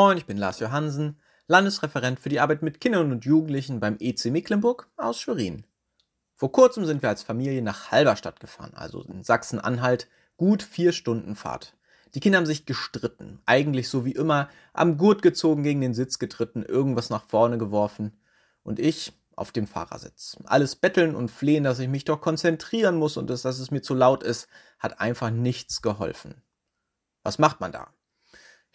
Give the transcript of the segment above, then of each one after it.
Moin, ich bin Lars Johansen, Landesreferent für die Arbeit mit Kindern und Jugendlichen beim EC Mecklenburg aus Schwerin. Vor kurzem sind wir als Familie nach Halberstadt gefahren, also in Sachsen-Anhalt, gut vier Stunden Fahrt. Die Kinder haben sich gestritten, eigentlich so wie immer, am Gurt gezogen, gegen den Sitz getreten, irgendwas nach vorne geworfen. Und ich auf dem Fahrersitz. Alles betteln und flehen, dass ich mich doch konzentrieren muss und dass, dass es mir zu laut ist, hat einfach nichts geholfen. Was macht man da?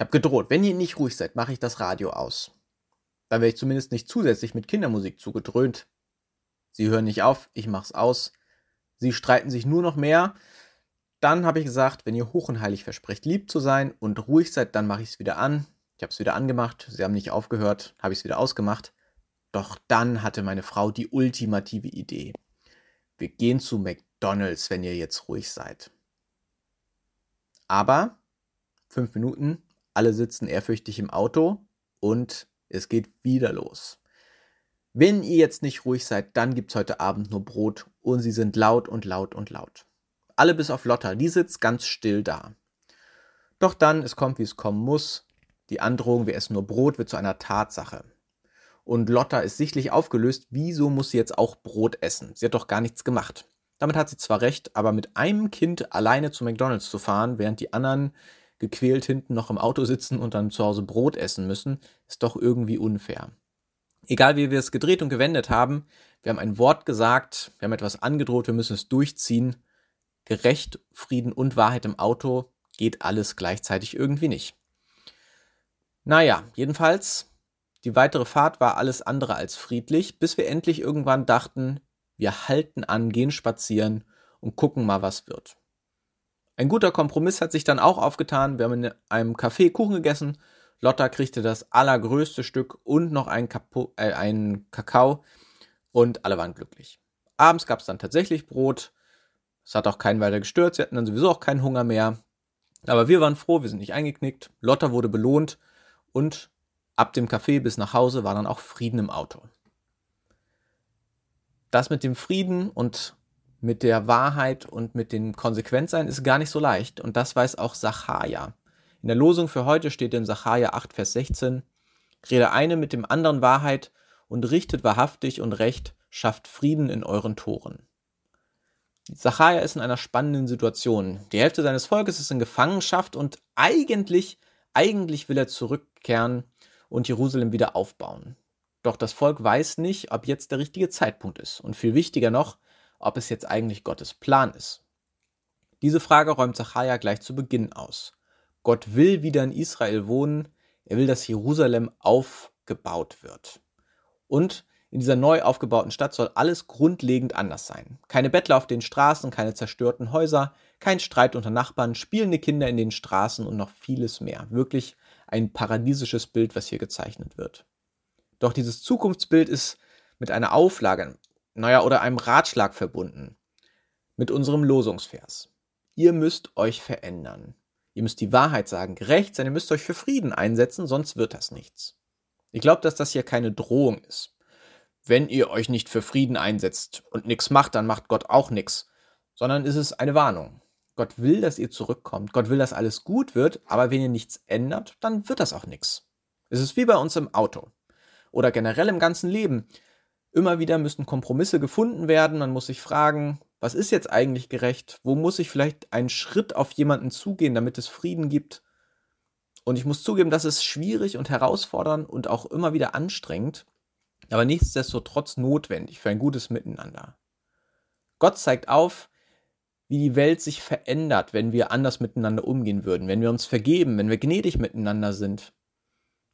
Habe gedroht, wenn ihr nicht ruhig seid, mache ich das Radio aus. Dann werde ich zumindest nicht zusätzlich mit Kindermusik zugedröhnt. Sie hören nicht auf, ich mach's aus. Sie streiten sich nur noch mehr. Dann habe ich gesagt, wenn ihr hoch und heilig versprecht, lieb zu sein und ruhig seid, dann mache ich es wieder an. Ich habe es wieder angemacht, sie haben nicht aufgehört, habe ich es wieder ausgemacht. Doch dann hatte meine Frau die ultimative Idee. Wir gehen zu McDonald's, wenn ihr jetzt ruhig seid. Aber fünf Minuten, alle sitzen ehrfürchtig im Auto und es geht wieder los. Wenn ihr jetzt nicht ruhig seid, dann gibt's heute Abend nur Brot und sie sind laut und laut und laut. Alle bis auf Lotta, die sitzt ganz still da. Doch dann, es kommt, wie es kommen muss. Die Androhung, wir essen nur Brot, wird zu einer Tatsache und Lotta ist sichtlich aufgelöst, wieso muss sie jetzt auch Brot essen? Sie hat doch gar nichts gemacht. Damit hat sie zwar recht, aber mit einem Kind alleine zu McDonald's zu fahren, während die anderen gequält hinten noch im Auto sitzen und dann zu Hause Brot essen müssen, ist doch irgendwie unfair. Egal wie wir es gedreht und gewendet haben, wir haben ein Wort gesagt, wir haben etwas angedroht, wir müssen es durchziehen. Gerecht, Frieden und Wahrheit im Auto geht alles gleichzeitig irgendwie nicht. Naja, jedenfalls die weitere Fahrt war alles andere als friedlich, bis wir endlich irgendwann dachten, wir halten an, gehen spazieren und gucken mal, was wird. Ein guter Kompromiss hat sich dann auch aufgetan. Wir haben in einem Café Kuchen gegessen. Lotta kriegte das allergrößte Stück und noch einen, Kapo äh, einen Kakao und alle waren glücklich. Abends gab es dann tatsächlich Brot. Es hat auch keinen weiter gestört. Sie hatten dann sowieso auch keinen Hunger mehr. Aber wir waren froh, wir sind nicht eingeknickt. Lotta wurde belohnt und Ab dem Café bis nach Hause war dann auch Frieden im Auto. Das mit dem Frieden und mit der Wahrheit und mit dem Konsequenzsein ist gar nicht so leicht und das weiß auch Sacharja. In der Losung für heute steht in Sacharja 8, Vers 16, Rede eine mit dem anderen Wahrheit und richtet wahrhaftig und recht, schafft Frieden in euren Toren. Sacharja ist in einer spannenden Situation. Die Hälfte seines Volkes ist in Gefangenschaft und eigentlich, eigentlich will er zurückkehren und Jerusalem wieder aufbauen. Doch das Volk weiß nicht, ob jetzt der richtige Zeitpunkt ist und viel wichtiger noch, ob es jetzt eigentlich Gottes Plan ist. Diese Frage räumt Zachariah gleich zu Beginn aus. Gott will wieder in Israel wohnen, er will, dass Jerusalem aufgebaut wird. Und in dieser neu aufgebauten Stadt soll alles grundlegend anders sein. Keine Bettler auf den Straßen, keine zerstörten Häuser, kein Streit unter Nachbarn, spielende Kinder in den Straßen und noch vieles mehr. Wirklich ein paradiesisches Bild, was hier gezeichnet wird. Doch dieses Zukunftsbild ist mit einer Auflage, naja, oder einem Ratschlag verbunden. Mit unserem Losungsvers. Ihr müsst euch verändern. Ihr müsst die Wahrheit sagen, gerecht sein, ihr müsst euch für Frieden einsetzen, sonst wird das nichts. Ich glaube, dass das hier keine Drohung ist. Wenn ihr euch nicht für Frieden einsetzt und nichts macht, dann macht Gott auch nichts, sondern ist es eine Warnung. Gott will, dass ihr zurückkommt. Gott will, dass alles gut wird, aber wenn ihr nichts ändert, dann wird das auch nichts. Es ist wie bei uns im Auto oder generell im ganzen Leben. Immer wieder müssen Kompromisse gefunden werden. Man muss sich fragen, was ist jetzt eigentlich gerecht? Wo muss ich vielleicht einen Schritt auf jemanden zugehen, damit es Frieden gibt? Und ich muss zugeben, das ist schwierig und herausfordernd und auch immer wieder anstrengend, aber nichtsdestotrotz notwendig für ein gutes Miteinander. Gott zeigt auf, wie die Welt sich verändert, wenn wir anders miteinander umgehen würden, wenn wir uns vergeben, wenn wir gnädig miteinander sind.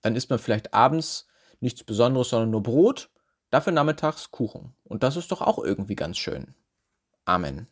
Dann isst man vielleicht abends nichts Besonderes, sondern nur Brot, dafür nachmittags Kuchen. Und das ist doch auch irgendwie ganz schön. Amen.